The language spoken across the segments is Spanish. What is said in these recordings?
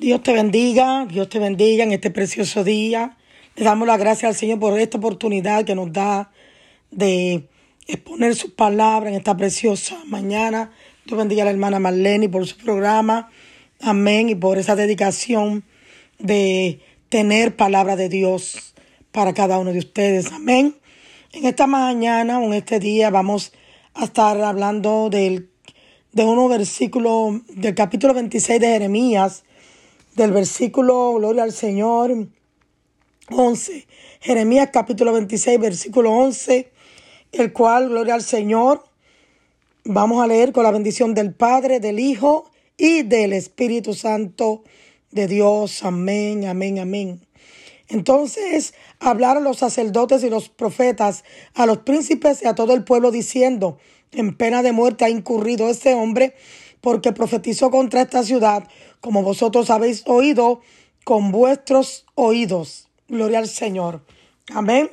Dios te bendiga, Dios te bendiga en este precioso día. Le damos las gracias al Señor por esta oportunidad que nos da de exponer sus palabras en esta preciosa mañana. Dios bendiga a la hermana Marlene por su programa. Amén. Y por esa dedicación de tener palabra de Dios para cada uno de ustedes. Amén. En esta mañana o en este día vamos a estar hablando del, de uno versículo del capítulo 26 de Jeremías, del versículo Gloria al Señor 11. Jeremías capítulo 26, versículo 11, el cual, Gloria al Señor, vamos a leer con la bendición del Padre, del Hijo y del Espíritu Santo de Dios. Amén, amén, amén. Entonces hablar a los sacerdotes y los profetas, a los príncipes y a todo el pueblo diciendo, en pena de muerte ha incurrido este hombre porque profetizó contra esta ciudad, como vosotros habéis oído con vuestros oídos. Gloria al Señor. Amén.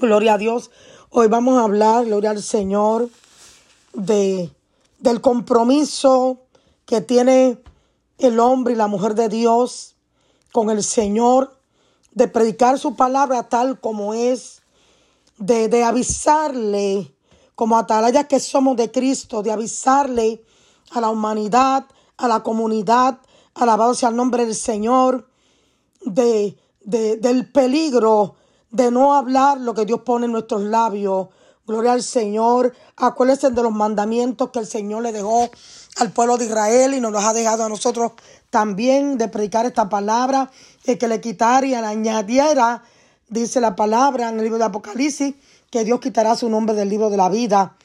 Gloria a Dios. Hoy vamos a hablar, gloria al Señor, de, del compromiso que tiene el hombre y la mujer de Dios con el Señor de predicar su palabra tal como es, de, de avisarle como atalayas que somos de Cristo, de avisarle a la humanidad, a la comunidad, alabado sea el nombre del Señor, de, de, del peligro de no hablar lo que Dios pone en nuestros labios. Gloria al Señor. Acuérdense de los mandamientos que el Señor le dejó al pueblo de Israel y nos los ha dejado a nosotros también de predicar esta palabra, y que le quitara y le añadiera, dice la palabra en el libro de Apocalipsis, que Dios quitará su nombre del libro de la vida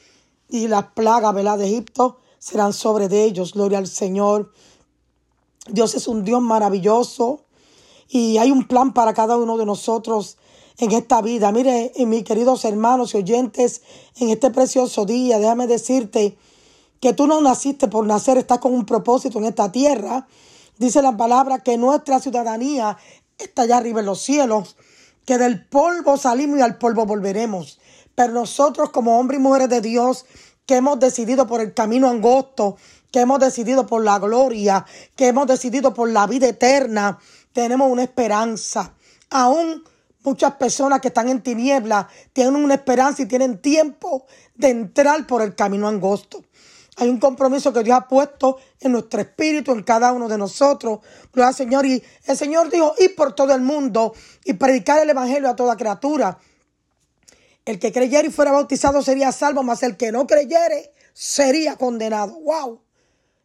y las plagas de Egipto serán sobre de ellos. Gloria al Señor. Dios es un Dios maravilloso y hay un plan para cada uno de nosotros en esta vida. Mire, mis queridos hermanos y oyentes, en este precioso día, déjame decirte que tú no naciste por nacer, estás con un propósito en esta tierra. Dice la palabra que nuestra ciudadanía está allá arriba en los cielos, que del polvo salimos y al polvo volveremos. Pero nosotros como hombres y mujeres de Dios, que hemos decidido por el camino angosto, que hemos decidido por la gloria, que hemos decidido por la vida eterna, tenemos una esperanza. Aún muchas personas que están en tinieblas tienen una esperanza y tienen tiempo de entrar por el camino angosto. Hay un compromiso que Dios ha puesto en nuestro espíritu, en cada uno de nosotros. Gloria al Señor. Y el Señor dijo, ir por todo el mundo y predicar el Evangelio a toda criatura. El que creyere y fuera bautizado sería salvo, mas el que no creyere sería condenado. ¡Wow!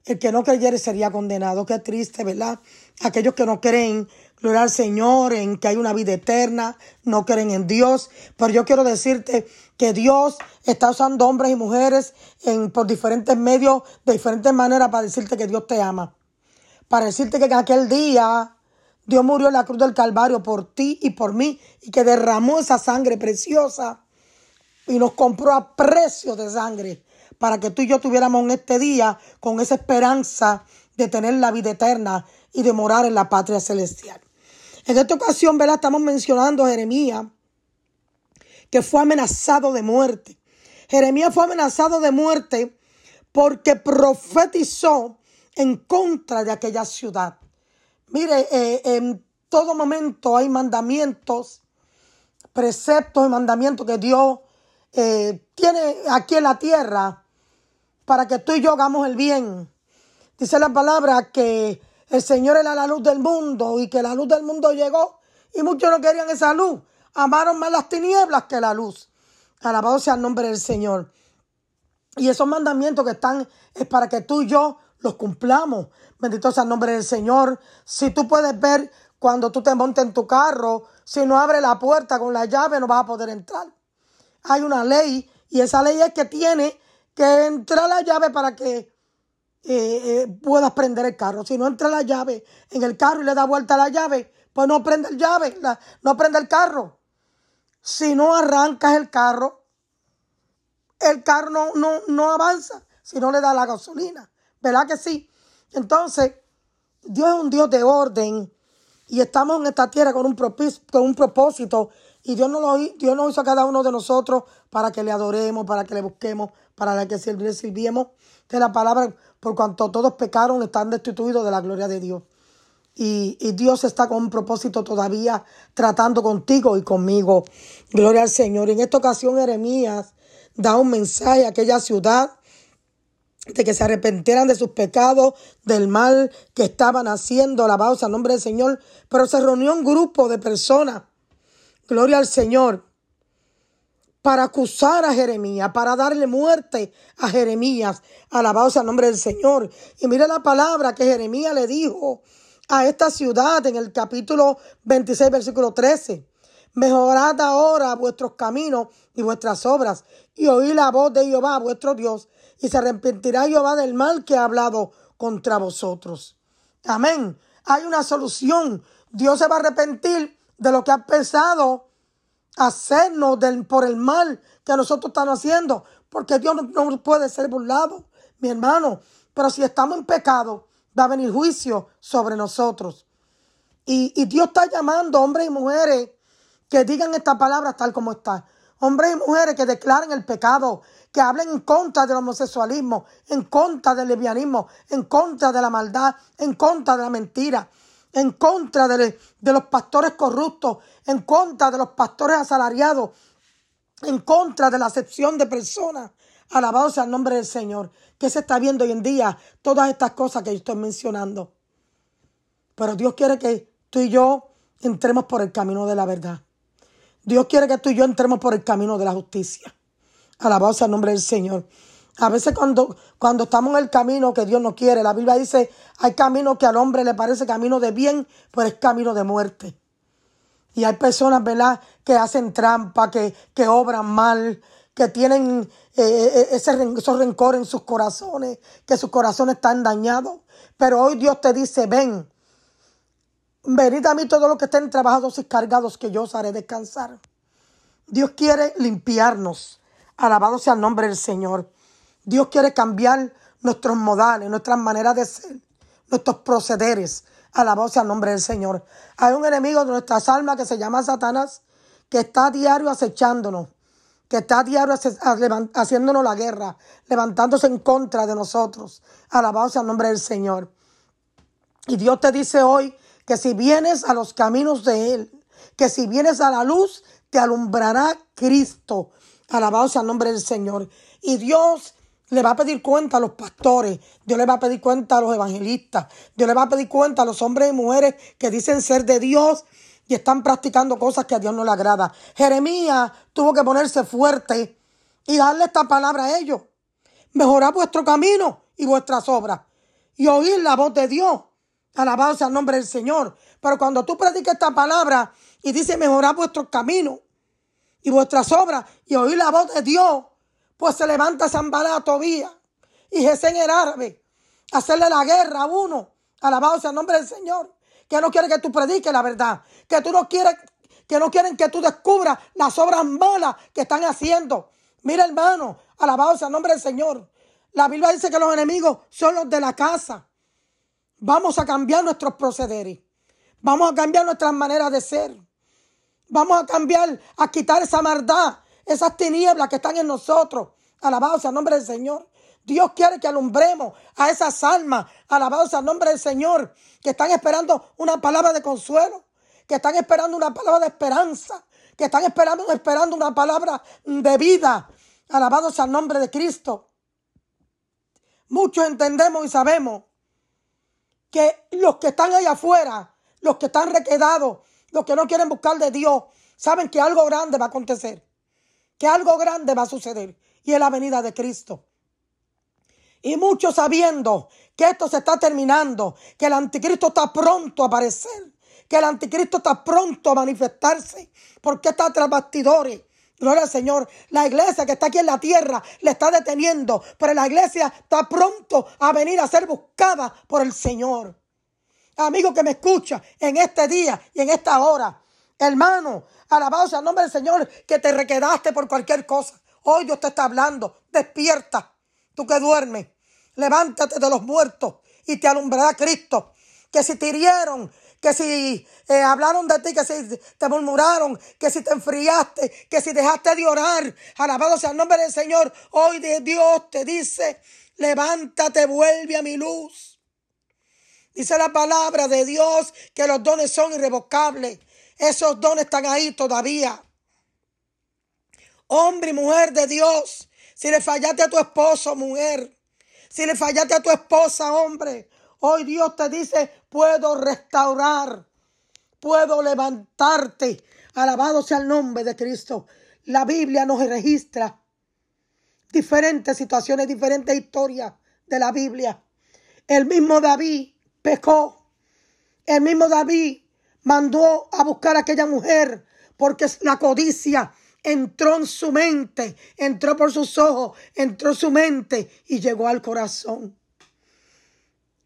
El que no creyere sería condenado. Qué triste, ¿verdad? Aquellos que no creen, gloria al Señor, en que hay una vida eterna, no creen en Dios. Pero yo quiero decirte que Dios está usando hombres y mujeres en, por diferentes medios, de diferentes maneras, para decirte que Dios te ama. Para decirte que en aquel día Dios murió en la cruz del Calvario por ti y por mí y que derramó esa sangre preciosa y nos compró a precio de sangre para que tú y yo tuviéramos en este día con esa esperanza de tener la vida eterna y de morar en la patria celestial. En esta ocasión, ¿verdad? Estamos mencionando a Jeremías, que fue amenazado de muerte. Jeremías fue amenazado de muerte porque profetizó en contra de aquella ciudad. Mire, eh, en todo momento hay mandamientos, preceptos y mandamientos que Dios eh, tiene aquí en la tierra para que tú y yo hagamos el bien. Dice la palabra que el Señor era la luz del mundo y que la luz del mundo llegó y muchos no querían esa luz. Amaron más las tinieblas que la luz. Alabado sea el nombre del Señor. Y esos mandamientos que están es para que tú y yo los cumplamos. Bendito sea el nombre del Señor. Si tú puedes ver cuando tú te montes en tu carro, si no abre la puerta con la llave no vas a poder entrar hay una ley y esa ley es que tiene que entrar la llave para que eh, eh, puedas prender el carro. Si no entra la llave en el carro y le da vuelta la llave, pues no prende el llave, no prende el carro. Si no arrancas el carro, el carro no, no, no avanza si no le da la gasolina. ¿Verdad que sí? Entonces, Dios es un Dios de orden y estamos en esta tierra con un, con un propósito y Dios nos, lo, Dios hizo a cada uno de nosotros para que le adoremos, para que le busquemos, para que le sirviemos de la palabra, por cuanto todos pecaron, están destituidos de la gloria de Dios. y, y, Dios está con un propósito todavía tratando contigo y conmigo. Gloria al Señor. En esta ocasión Jeremías da un mensaje a aquella ciudad de que se arrepentieran de sus pecados, del mal que estaban haciendo, alabados al nombre del Señor. Pero se reunió un grupo de personas, gloria al Señor, para acusar a Jeremías, para darle muerte a Jeremías, alabados al nombre del Señor. Y mire la palabra que Jeremías le dijo a esta ciudad en el capítulo 26, versículo 13. Mejorad ahora vuestros caminos y vuestras obras, y oí la voz de Jehová, vuestro Dios, y se arrepentirá Jehová del mal que ha hablado contra vosotros. Amén. Hay una solución. Dios se va a arrepentir de lo que ha pensado hacernos por el mal que nosotros estamos haciendo, porque Dios no, puede ser burlado, mi hermano. Pero si estamos en pecado, va a venir juicio sobre nosotros. Y, y Dios está llamando hombres y mujeres que digan esta palabra tal como está. Hombres y mujeres que declaren el pecado, que hablen en contra del homosexualismo, en contra del lesbianismo, en contra de la maldad, en contra de la mentira, en contra de, de los pastores corruptos, en contra de los pastores asalariados, en contra de la acepción de personas. Alabado sea el nombre del Señor. Que se está viendo hoy en día todas estas cosas que yo estoy mencionando. Pero Dios quiere que tú y yo entremos por el camino de la verdad. Dios quiere que tú y yo entremos por el camino de la justicia. Alabado sea el nombre del Señor. A veces cuando, cuando estamos en el camino que Dios no quiere, la Biblia dice, hay camino que al hombre le parece camino de bien, pues es camino de muerte. Y hay personas, ¿verdad?, que hacen trampa, que, que obran mal, que tienen eh, eh, ese, esos rencor en sus corazones, que sus corazones están dañados. Pero hoy Dios te dice, ven, venid a mí todos los que estén trabajados y cargados, que yo os haré descansar. Dios quiere limpiarnos. Alabado sea el nombre del Señor. Dios quiere cambiar nuestros modales, nuestras maneras de ser, nuestros procederes. Alabado sea el nombre del Señor. Hay un enemigo de nuestras almas que se llama Satanás, que está a diario acechándonos, que está a diario haciéndonos la guerra, levantándose en contra de nosotros. Alabado sea el nombre del Señor. Y Dios te dice hoy que si vienes a los caminos de Él, que si vienes a la luz, te alumbrará Cristo. Alabado sea el nombre del Señor. Y Dios le va a pedir cuenta a los pastores, Dios le va a pedir cuenta a los evangelistas, Dios le va a pedir cuenta a los hombres y mujeres que dicen ser de Dios y están practicando cosas que a Dios no le agrada. Jeremías tuvo que ponerse fuerte y darle esta palabra a ellos. Mejorad vuestro camino y vuestras obras y oír la voz de Dios. Alabado sea el nombre del Señor. Pero cuando tú predicas esta palabra y dice mejorad vuestro camino y vuestras obras y oír la voz de Dios, pues se levanta Zambalá Tobía y Gesén el árabe a hacerle la guerra a uno. Alabado sea el nombre del Señor. Que no quiere que tú prediques la verdad. Que tú no quieres, que no quieren que tú descubras las obras malas que están haciendo. Mira, hermano, alabado sea el nombre del Señor. La Biblia dice que los enemigos son los de la casa. Vamos a cambiar nuestros procederes. Vamos a cambiar nuestras maneras de ser. Vamos a cambiar, a quitar esa maldad, esas tinieblas que están en nosotros. Alabado sea el nombre del Señor. Dios quiere que alumbremos a esas almas, alabados al nombre del Señor, que están esperando una palabra de consuelo, que están esperando una palabra de esperanza, que están esperando, esperando una palabra de vida. Alabados al nombre de Cristo. Muchos entendemos y sabemos que los que están allá afuera, los que están requedados, los que no quieren buscar de Dios, saben que algo grande va a acontecer que algo grande va a suceder y es la venida de Cristo. Y muchos sabiendo que esto se está terminando, que el anticristo está pronto a aparecer, que el anticristo está pronto a manifestarse, porque está tras bastidores. Gloria al Señor. La iglesia que está aquí en la tierra le está deteniendo, pero la iglesia está pronto a venir a ser buscada por el Señor. Amigo que me escucha en este día y en esta hora, hermano, Alabado sea el nombre del Señor que te requedaste por cualquier cosa. Hoy Dios te está hablando. Despierta. Tú que duermes. Levántate de los muertos y te alumbrará Cristo. Que si te hirieron, que si eh, hablaron de ti, que si te murmuraron, que si te enfriaste, que si dejaste de orar. Alabado sea el nombre del Señor. Hoy de Dios te dice, levántate, vuelve a mi luz. Dice la palabra de Dios que los dones son irrevocables. Esos dones están ahí todavía. Hombre y mujer de Dios, si le fallaste a tu esposo, mujer, si le fallaste a tu esposa, hombre, hoy Dios te dice, puedo restaurar, puedo levantarte. Alabado sea el nombre de Cristo. La Biblia nos registra diferentes situaciones, diferentes historias de la Biblia. El mismo David pecó. El mismo David mandó a buscar a aquella mujer porque la codicia entró en su mente, entró por sus ojos, entró en su mente y llegó al corazón.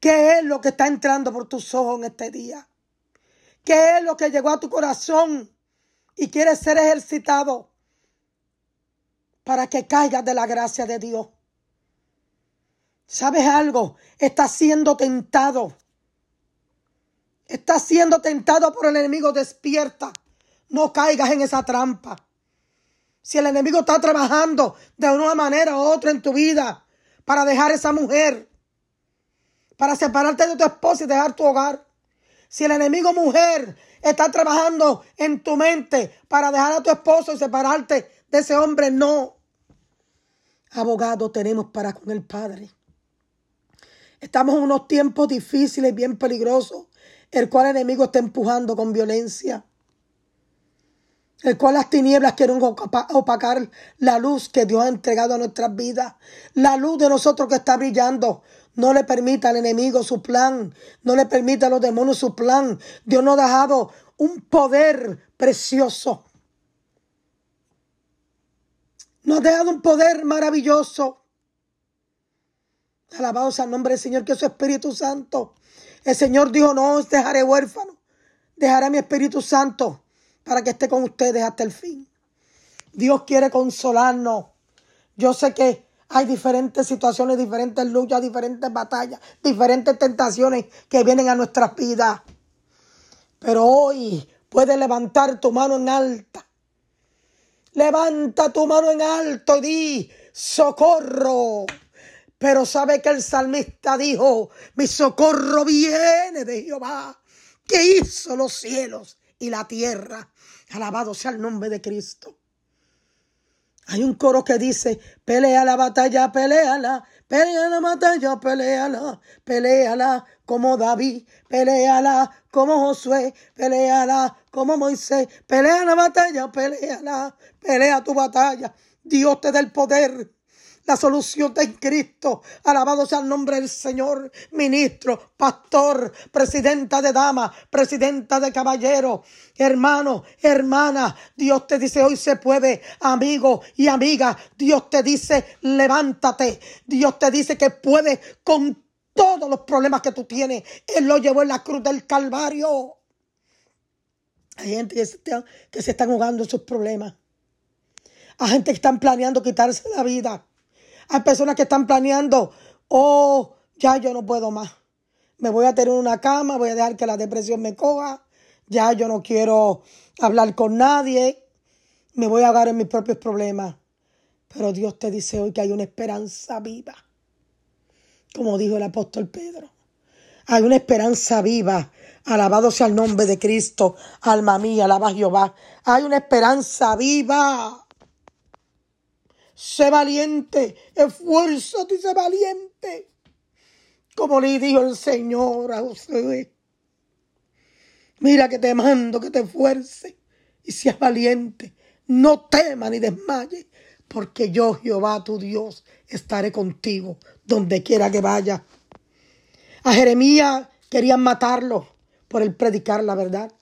¿Qué es lo que está entrando por tus ojos en este día? ¿Qué es lo que llegó a tu corazón y quieres ser ejercitado para que caigas de la gracia de Dios? ¿Sabes algo? Estás siendo tentado Estás siendo tentado por el enemigo, despierta. No caigas en esa trampa. Si el enemigo está trabajando de una manera u otra en tu vida para dejar esa mujer, para separarte de tu esposa y dejar tu hogar. Si el enemigo mujer está trabajando en tu mente para dejar a tu esposo y separarte de ese hombre, no. Abogado tenemos para con el Padre. Estamos en unos tiempos difíciles, bien peligrosos el cual el enemigo está empujando con violencia, el cual las tinieblas quieren opacar la luz que Dios ha entregado a nuestras vidas, la luz de nosotros que está brillando. No le permita al enemigo su plan, no le permita a los demonios su plan. Dios nos ha dejado un poder precioso. Nos ha dejado un poder maravilloso. Alabado sea el nombre del Señor, que es su Espíritu Santo el Señor dijo, no os dejaré huérfano, dejaré a mi Espíritu Santo para que esté con ustedes hasta el fin. Dios quiere consolarnos. Yo sé que hay diferentes situaciones, diferentes luchas, diferentes batallas, diferentes tentaciones que vienen a nuestras vidas. Pero hoy puedes levantar tu mano en alta. Levanta tu mano en alto y di, socorro. Pero sabe que el salmista dijo, mi socorro viene de Jehová, que hizo los cielos y la tierra. Alabado sea el nombre de Cristo. Hay un coro que dice, pelea la batalla, peleala, pelea la batalla, peleala, peleala como David, peleala como Josué, peleala como Moisés, pelea la batalla, peleala, pelea tu batalla. Dios te da el poder la solución está en Cristo. Alabado sea el nombre del Señor. Ministro, pastor, presidenta de dama, presidenta de caballero, hermano, hermana. Dios te dice hoy se puede, amigo y amiga. Dios te dice levántate. Dios te dice que puedes con todos los problemas que tú tienes. Él lo llevó en la cruz del Calvario. Hay gente que se, que se están jugando sus problemas. Hay gente que están planeando quitarse la vida. Hay personas que están planeando, oh, ya yo no puedo más. Me voy a tener una cama, voy a dejar que la depresión me coja. Ya yo no quiero hablar con nadie. Me voy a ahogar en mis propios problemas. Pero Dios te dice hoy que hay una esperanza viva. Como dijo el apóstol Pedro. Hay una esperanza viva. Alabado sea el nombre de Cristo. Alma mía, alaba Jehová. Hay una esperanza viva. Sé valiente, esfuérzate y sé valiente. Como le dijo el Señor a José. Mira que te mando que te esfuerces y seas valiente. No temas ni desmayes, porque yo, Jehová tu Dios, estaré contigo donde quiera que vaya. A Jeremías querían matarlo por el predicar la verdad.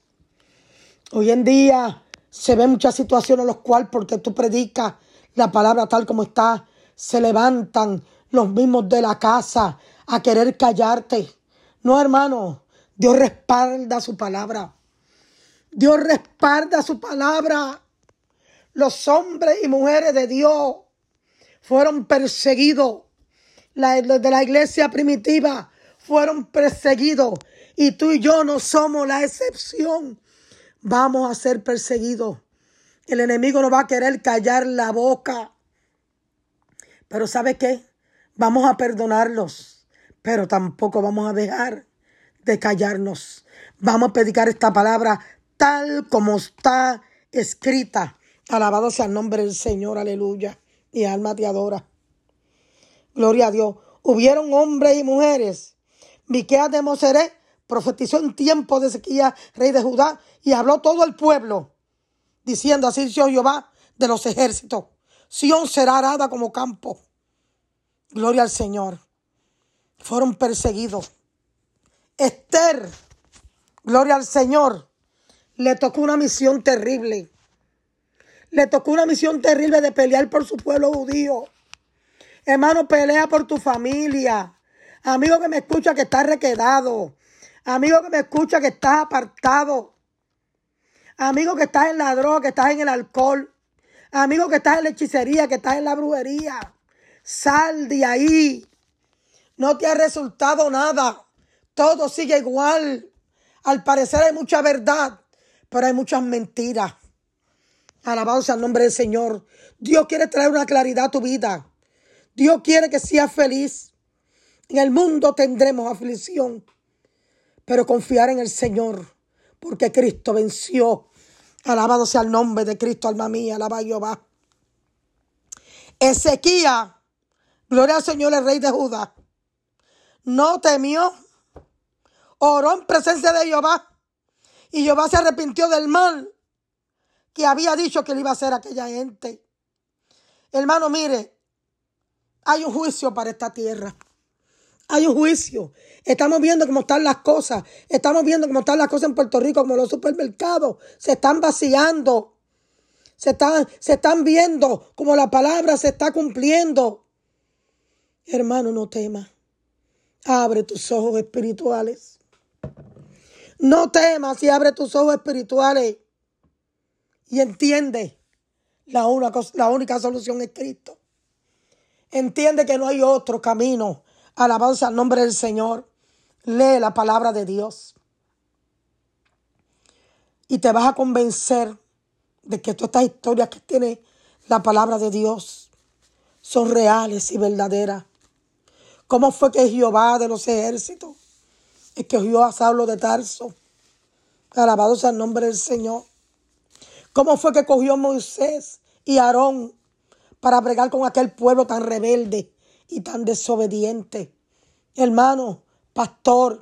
Hoy en día se ven muchas situaciones en las cuales porque tú predicas la palabra tal como está, se levantan los mismos de la casa a querer callarte. No, hermano, Dios respalda su palabra. Dios respalda su palabra. Los hombres y mujeres de Dios fueron perseguidos. Los de la iglesia primitiva fueron perseguidos. Y tú y yo no somos la excepción. Vamos a ser perseguidos. El enemigo no va a querer callar la boca. Pero ¿sabe qué? Vamos a perdonarlos, pero tampoco vamos a dejar de callarnos. Vamos a predicar esta palabra tal como está escrita. Alabado sea el nombre del Señor, aleluya. Y alma te adora. Gloria a Dios. Hubieron hombres y mujeres. Miqueas de Moseré profetizó en tiempo de Ezequiel, rey de Judá, y habló todo el pueblo, diciendo así dice Jehová de los ejércitos. Sión será arada como campo. Gloria al Señor. Fueron perseguidos. Esther, gloria al Señor, le tocó una misión terrible. Le tocó una misión terrible de pelear por su pueblo judío. Hermano, pelea por tu familia. Amigo que me escucha que está requedado. Amigo que me escucha que estás apartado. Amigo que estás en la droga, que estás en el alcohol. Amigo que estás en la hechicería, que estás en la brujería. Sal de ahí. No te ha resultado nada. Todo sigue igual. Al parecer hay mucha verdad, pero hay muchas mentiras. Alabado sea el nombre del Señor. Dios quiere traer una claridad a tu vida. Dios quiere que seas feliz. En el mundo tendremos aflicción, pero confiar en el Señor, porque Cristo venció. Alabado sea el nombre de Cristo, alma mía, alaba Jehová. Ezequiel, gloria al Señor, el rey de Judá, no temió, oró en presencia de Jehová, y Jehová se arrepintió del mal que había dicho que le iba a hacer a aquella gente. Hermano, mire, hay un juicio para esta tierra. Hay un juicio. Estamos viendo cómo están las cosas. Estamos viendo cómo están las cosas en Puerto Rico, como los supermercados se están vaciando. Se están, se están viendo como la palabra se está cumpliendo. Hermano, no temas. Abre tus ojos espirituales. No temas y abre tus ojos espirituales. Y entiende, la, la única solución es Cristo. Entiende que no hay otro camino. Alabanza al nombre del Señor. Lee la palabra de Dios. Y te vas a convencer de que todas estas historias que tiene la palabra de Dios son reales y verdaderas. ¿Cómo fue que Jehová de los ejércitos escogió a Saulo de Tarso? Alabado sea el nombre del Señor. ¿Cómo fue que cogió Moisés y Aarón para bregar con aquel pueblo tan rebelde y tan desobediente. Hermano, pastor,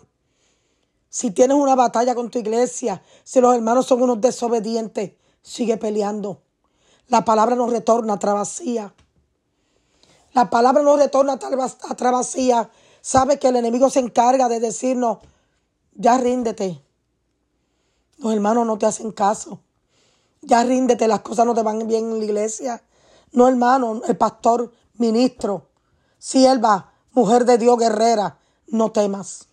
si tienes una batalla con tu iglesia, si los hermanos son unos desobedientes, sigue peleando. La palabra no retorna a vacía. La palabra no retorna a vacía. Sabe que el enemigo se encarga de decirnos, ya ríndete. Los hermanos no te hacen caso. Ya ríndete, las cosas no te van bien en la iglesia. No, hermano, el pastor, ministro, sierva, mujer de Dios, guerrera, no temas.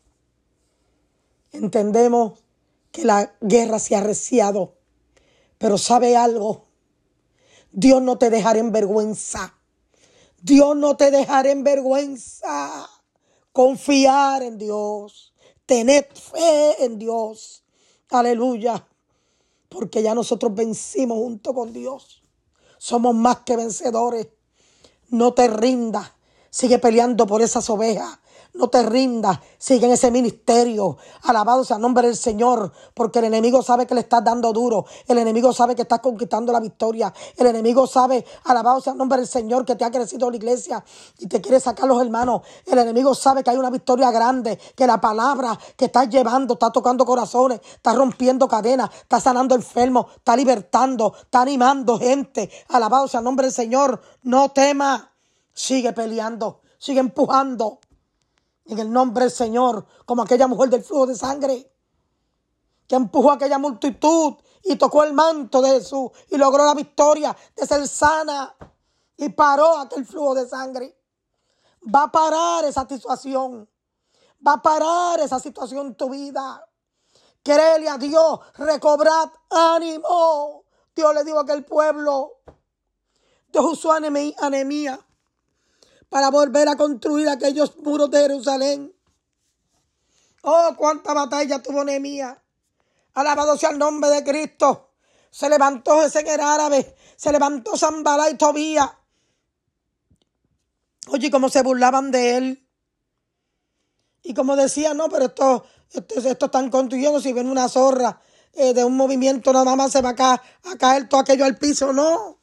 Entendemos que la guerra se ha arreciado, pero sabe algo, Dios no te dejará en vergüenza. Dios no te dejará en vergüenza. Confiar en Dios. Tener fe en Dios. Aleluya. Porque ya nosotros vencimos junto con Dios. Somos más que vencedores. No te rindas. Sigue peleando por esas ovejas. No te rindas, sigue en ese ministerio. Alabado sea el nombre del Señor, porque el enemigo sabe que le estás dando duro. El enemigo sabe que estás conquistando la victoria. El enemigo sabe, alabado sea el nombre del Señor, que te ha crecido la iglesia y te quiere sacar los hermanos. El enemigo sabe que hay una victoria grande, que la palabra que estás llevando está tocando corazones, está rompiendo cadenas, está sanando enfermos, está libertando, está animando gente. Alabado sea el nombre del Señor. No temas, sigue peleando, sigue empujando en el nombre del Señor, como aquella mujer del flujo de sangre que empujó a aquella multitud y tocó el manto de Jesús y logró la victoria de ser sana y paró aquel flujo de sangre. Va a parar esa situación. Va a parar esa situación en tu vida. Créele a Dios, recobrad ánimo. Dios le dijo a aquel pueblo. Dios usó anemía para volver a construir aquellos muros de Jerusalén. Oh, cuánta batalla tuvo Nehemías. Alabado sea el nombre de Cristo. Se levantó ese en árabe. Se levantó Zambala y Tobías. Oye, cómo se burlaban de él. Y como decía, no, pero esto, Esto, esto están construyendo, si ven una zorra eh, de un movimiento, nada más se va a caer todo aquello al piso, no.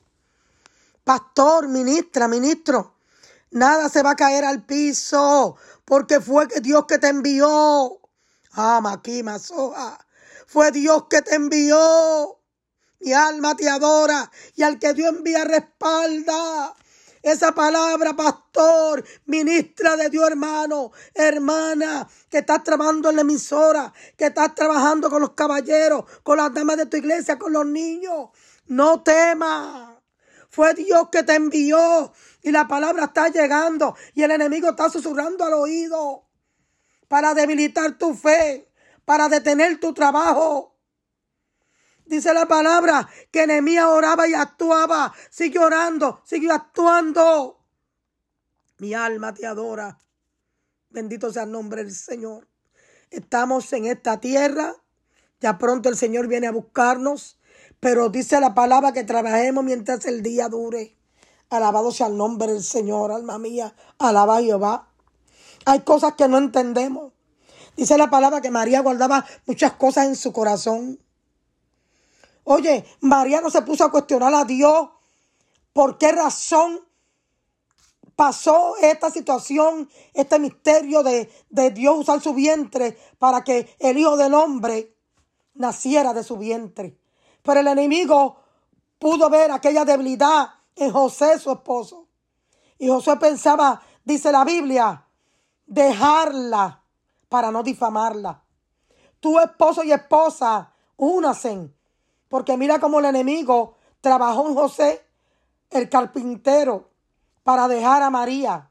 Pastor, ministra, ministro, nada se va a caer al piso, porque fue Dios que te envió. Ah, Maquima, Soja. Fue Dios que te envió. Mi alma te adora y al que Dios envía respalda. Esa palabra, pastor, ministra de Dios, hermano, hermana, que estás trabajando en la emisora, que estás trabajando con los caballeros, con las damas de tu iglesia, con los niños. No temas. Fue Dios que te envió y la palabra está llegando y el enemigo está susurrando al oído para debilitar tu fe, para detener tu trabajo. Dice la palabra que Nehemías oraba y actuaba. Sigue orando, sigue actuando. Mi alma te adora. Bendito sea el nombre del Señor. Estamos en esta tierra. Ya pronto el Señor viene a buscarnos. Pero dice la palabra que trabajemos mientras el día dure. Alabado sea el nombre del Señor, alma mía. Alaba a Jehová. Hay cosas que no entendemos. Dice la palabra que María guardaba muchas cosas en su corazón. Oye, María no se puso a cuestionar a Dios por qué razón pasó esta situación, este misterio de, de, Dios usar su vientre para que el Hijo del Hombre naciera de su vientre. Pero el enemigo pudo ver aquella debilidad en José, su esposo. Y José pensaba, dice la Biblia, dejarla para no difamarla. Tu esposo y esposa, únacen porque mira cómo el enemigo trabajó en José, el carpintero, para dejar a María.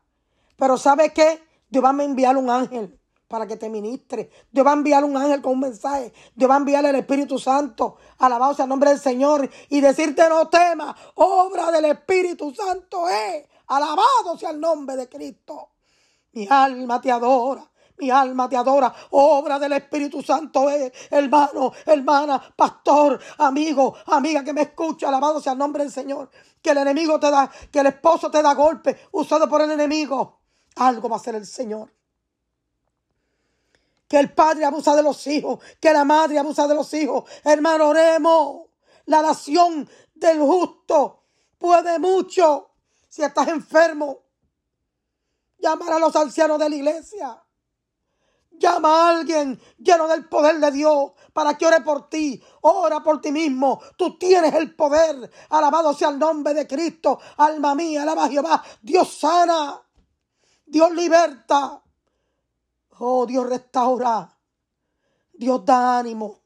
Pero ¿sabe qué? Dios va a enviar un ángel para que te ministre. Dios va a enviar un ángel con un mensaje. Dios va a enviar el Espíritu Santo. Alabado sea el nombre del Señor. Y decirte no temas. Obra del Espíritu Santo es. Alabado sea el nombre de Cristo. Mi alma te adora. Mi alma te adora. Obra del Espíritu Santo es, hermano, hermana, pastor, amigo, amiga que me escucha. Alabado sea el nombre del Señor. Que el enemigo te da, que el esposo te da golpe usado por el enemigo. Algo va a hacer el Señor. Que el padre abusa de los hijos, que la madre abusa de los hijos. Hermano, oremos. La nación del justo puede mucho. Si estás enfermo, llamar a los ancianos de la iglesia. Llama a alguien lleno del poder de Dios para que ore por ti. Ora por ti mismo. Tú tienes el poder. Alabado sea el nombre de Cristo. Alma mía, alaba a Jehová. Dios sana. Dios liberta. Oh, Dios restaura. Dios da ánimo.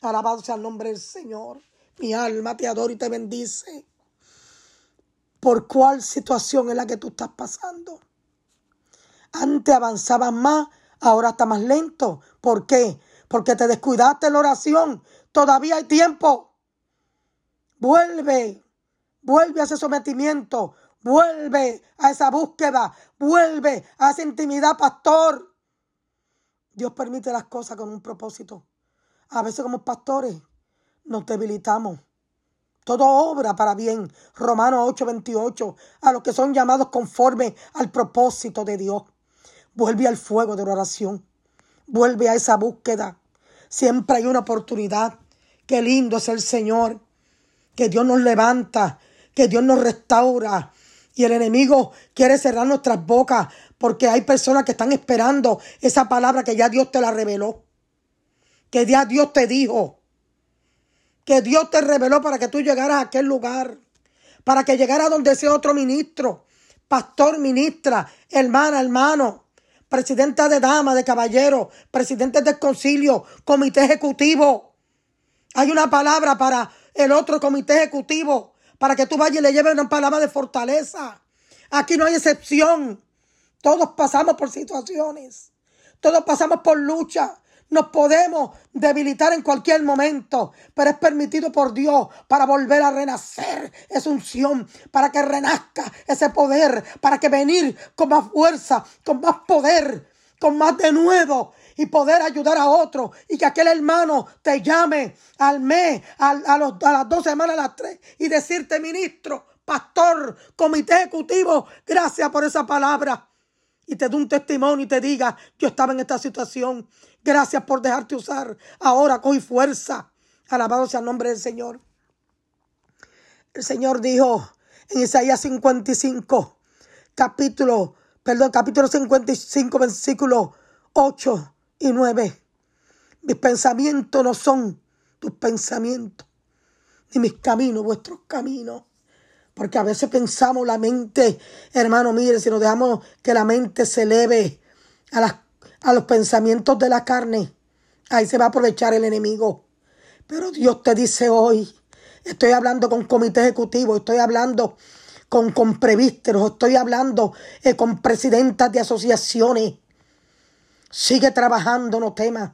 Alabado sea el nombre del Señor. Mi alma te adora y te bendice. ¿Por cuál situación es la que tú estás pasando? Antes avanzabas más ahora está más lento. ¿Por qué? Porque te descuidaste la oración. Todavía hay tiempo. Vuelve, vuelve a ese sometimiento, vuelve a esa búsqueda, vuelve a esa intimidad, pastor. Dios permite las cosas con un propósito. A veces como pastores nos debilitamos. Todo obra para bien. Romanos 8:28. A los que son llamados conforme al propósito de Dios. Vuelve al fuego de la oración. Vuelve a esa búsqueda. Siempre hay una oportunidad. Qué lindo es el Señor. Que Dios nos levanta. Que Dios nos restaura. Y el enemigo quiere cerrar nuestras bocas porque hay personas que están esperando esa palabra que ya Dios te la reveló. Que ya Dios te dijo. Que Dios te reveló para que tú llegaras a aquel lugar. Para que llegara donde sea otro ministro. Pastor, ministra, hermana, hermano presidenta de damas, de caballeros, presidentes del concilio, comité ejecutivo. Hay una palabra para el otro comité ejecutivo, para que tú vayas y le lleves una palabra de fortaleza. Aquí no hay excepción. Todos pasamos por situaciones. Todos pasamos por lucha. Nos podemos debilitar en cualquier momento, pero es permitido por Dios para volver a renacer esa unción, para que renazca ese poder, para que venir con más fuerza, con más poder, con más de nuevo y poder ayudar a otro y que aquel hermano te llame al mes, a, a, los, a las dos semanas, a las tres y decirte ministro, pastor, comité ejecutivo, gracias por esa palabra. Y te dé un testimonio y te diga, yo estaba en esta situación. Gracias por dejarte usar. Ahora coge fuerza. Alabado sea el nombre del Señor. El Señor dijo en Isaías 55, capítulo, perdón, capítulo 55, versículo 8 y 9. Mis pensamientos no son tus pensamientos, ni mis caminos, vuestros caminos. Porque a veces pensamos la mente, hermano, mire, si nos dejamos que la mente se eleve a, las, a los pensamientos de la carne, ahí se va a aprovechar el enemigo. Pero Dios te dice hoy, estoy hablando con comité ejecutivo, estoy hablando con, con prevísteros, estoy hablando eh, con presidentas de asociaciones. Sigue trabajando, no temas.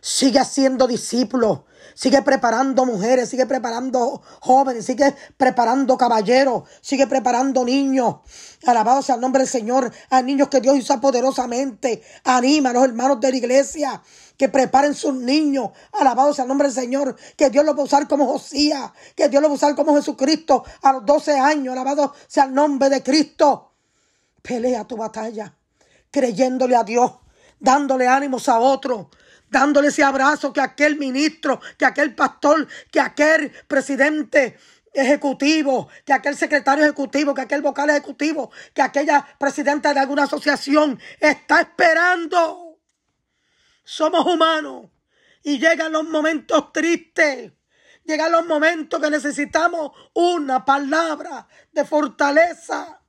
Sigue haciendo discípulos. Sigue preparando mujeres, sigue preparando jóvenes, sigue preparando caballeros, sigue preparando niños. Alabado sea el nombre del Señor. A niños que Dios usa poderosamente. Anima a los hermanos de la iglesia que preparen sus niños. Alabado sea el nombre del Señor. Que Dios lo va a usar como Josías. Que Dios lo va a usar como Jesucristo a los 12 años. Alabado sea el nombre de Cristo. Pelea tu batalla creyéndole a Dios, dándole ánimos a otros dándole ese abrazo que aquel ministro, que aquel pastor, que aquel presidente ejecutivo, que aquel secretario ejecutivo, que aquel vocal ejecutivo, que aquella presidenta de alguna asociación está esperando. Somos humanos y llegan los momentos tristes. Llegan los momentos que necesitamos una palabra de fortaleza.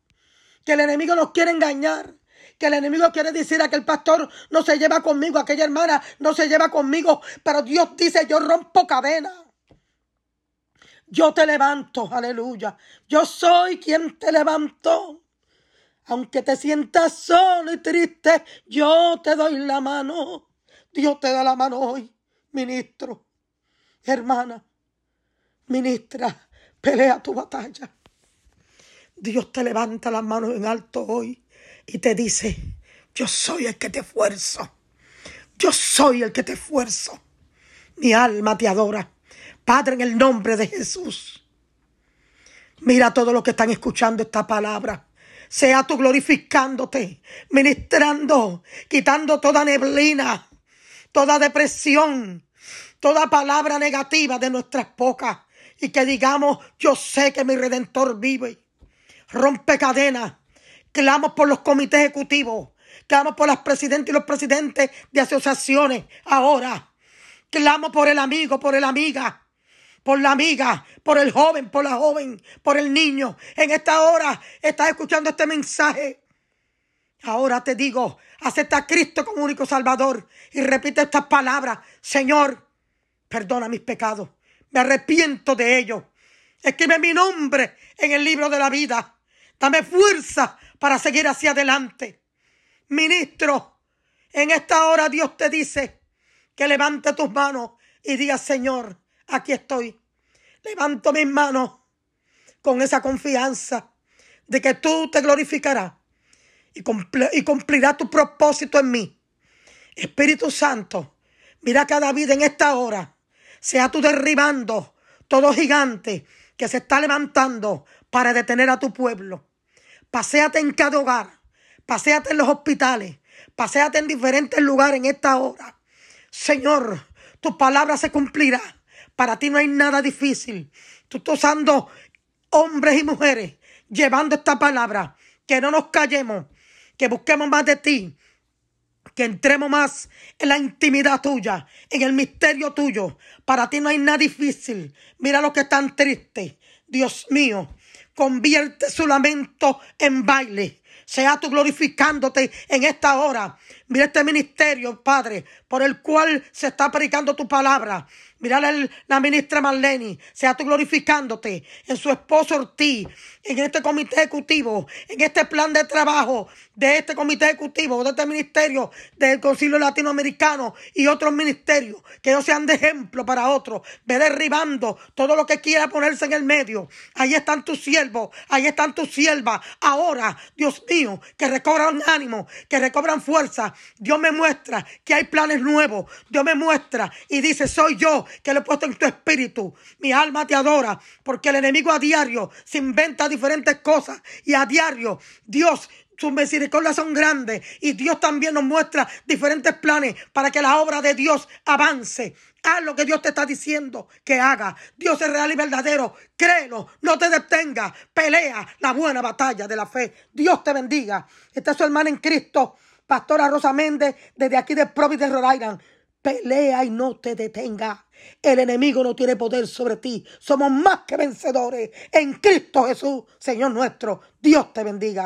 Que el enemigo nos quiere engañar que el enemigo quiere decir a que el pastor no se lleva conmigo, aquella hermana no se lleva conmigo, pero Dios dice, yo rompo cadena. Yo te levanto, aleluya. Yo soy quien te levantó. Aunque te sientas solo y triste, yo te doy la mano. Dios te da la mano hoy, ministro, hermana, ministra, pelea tu batalla. Dios te levanta las manos en alto hoy y te dice, yo soy el que te esfuerzo. Yo soy el que te esfuerzo. Mi alma te adora. Padre, en el nombre de Jesús. Mira a todos los que están escuchando esta palabra. Sea tú glorificándote, ministrando, quitando toda neblina, toda depresión, toda palabra negativa de nuestras bocas. Y que digamos, yo sé que mi redentor vive. Rompe cadenas, Clamo por los comités ejecutivos. Clamo por las presidentes y los presidentes de asociaciones. Ahora. Clamo por el amigo, por la amiga. Por la amiga, por el joven, por la joven, por el niño. En esta hora estás escuchando este mensaje. Ahora te digo, acepta a Cristo como único Salvador y repite estas palabras. Señor, perdona mis pecados. Me arrepiento de ellos. Escribe mi nombre en el libro de la vida. Dame fuerza para seguir hacia adelante. Ministro, en esta hora Dios te dice que levante tus manos y diga, Señor, aquí estoy. Levanto mis manos con esa confianza de que tú te glorificarás y, y cumplirás tu propósito en mí. Espíritu Santo, mira que David en esta hora sea tú derribando todo gigante que se está levantando para detener a tu pueblo. Paseate en cada hogar. Paseate en los hospitales. Paseate en diferentes lugares en esta hora. Señor, tu palabra se cumplirá. Para ti no hay nada difícil. Tú estás usando hombres y mujeres llevando esta palabra. Que no nos callemos. Que busquemos más de ti. Que entremos más en la intimidad tuya, en el misterio tuyo. Para ti no hay nada difícil. Mira lo que están triste. Dios mío, Convierte su lamento en baile. Sea tú glorificándote en esta hora. Mira este ministerio, Padre, por el cual se está predicando tu palabra. Mira la ministra Marlene, sea tú glorificándote en su esposo Ortiz, en este comité ejecutivo, en este plan de trabajo de este comité ejecutivo, de este ministerio del Concilio Latinoamericano y otros ministerios, que ellos sean de ejemplo para otros. Ve derribando todo lo que quiera ponerse en el medio. Ahí están tus siervos, ahí están tus siervas. Ahora, Dios mío, que recobran ánimo, que recobran fuerza. Dios me muestra que hay planes nuevos. Dios me muestra y dice, soy yo que le he puesto en tu espíritu. Mi alma te adora porque el enemigo a diario se inventa diferentes cosas y a diario Dios sus misericordias son grandes y Dios también nos muestra diferentes planes para que la obra de Dios avance. Haz lo que Dios te está diciendo que haga. Dios es real y verdadero. Créelo, no te detenga. Pelea la buena batalla de la fe. Dios te bendiga. Esta es su hermana en Cristo, Pastora Rosa Méndez, desde aquí de Providence, Rhode Island. Pelea y no te detenga. El enemigo no tiene poder sobre ti. Somos más que vencedores en Cristo Jesús, Señor nuestro. Dios te bendiga.